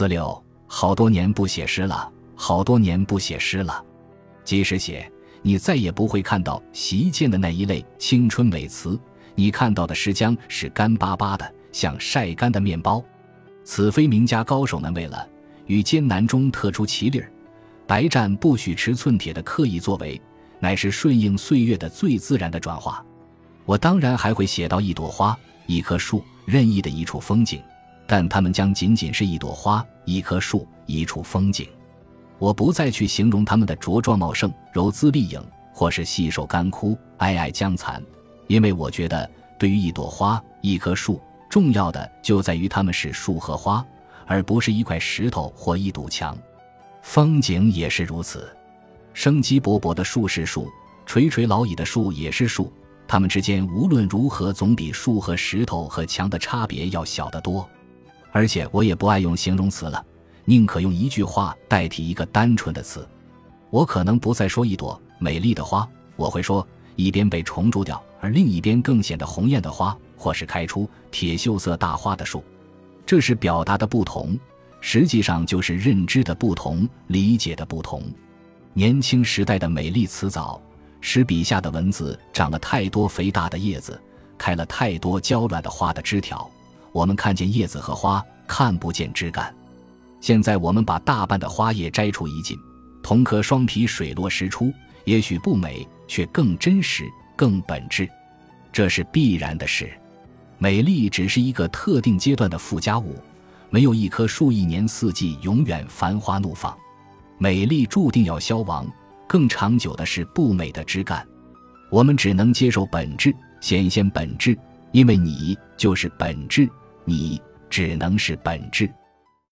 四六，好多年不写诗了，好多年不写诗了。即使写，你再也不会看到席间的那一类青春美词，你看到的诗浆是干巴巴的，像晒干的面包。此非名家高手们为了与艰难中特出奇力儿，白战不许持寸铁的刻意作为，乃是顺应岁月的最自然的转化。我当然还会写到一朵花、一棵树、任意的一处风景，但它们将仅仅是一朵花、一棵树、一处风景。我不再去形容它们的茁壮茂盛、柔姿丽影，或是细瘦干枯、哀哀将残，因为我觉得，对于一朵花、一棵树，重要的就在于它们是树和花，而不是一块石头或一堵墙。风景也是如此，生机勃勃的树是树，垂垂老矣的树也是树。它们之间无论如何总比树和石头和墙的差别要小得多，而且我也不爱用形容词了，宁可用一句话代替一个单纯的词。我可能不再说一朵美丽的花，我会说一边被虫蛀掉，而另一边更显得红艳的花，或是开出铁锈色大花的树。这是表达的不同，实际上就是认知的不同，理解的不同。年轻时代的美丽辞藻。使笔下的文字长了太多肥大的叶子，开了太多娇软的花的枝条。我们看见叶子和花，看不见枝干。现在我们把大半的花叶摘除一尽，同颗双皮水落石出，也许不美，却更真实、更本质。这是必然的事。美丽只是一个特定阶段的附加物，没有一棵树一年四季永远繁花怒放。美丽注定要消亡。更长久的是不美的枝干，我们只能接受本质，显现本质，因为你就是本质，你只能是本质。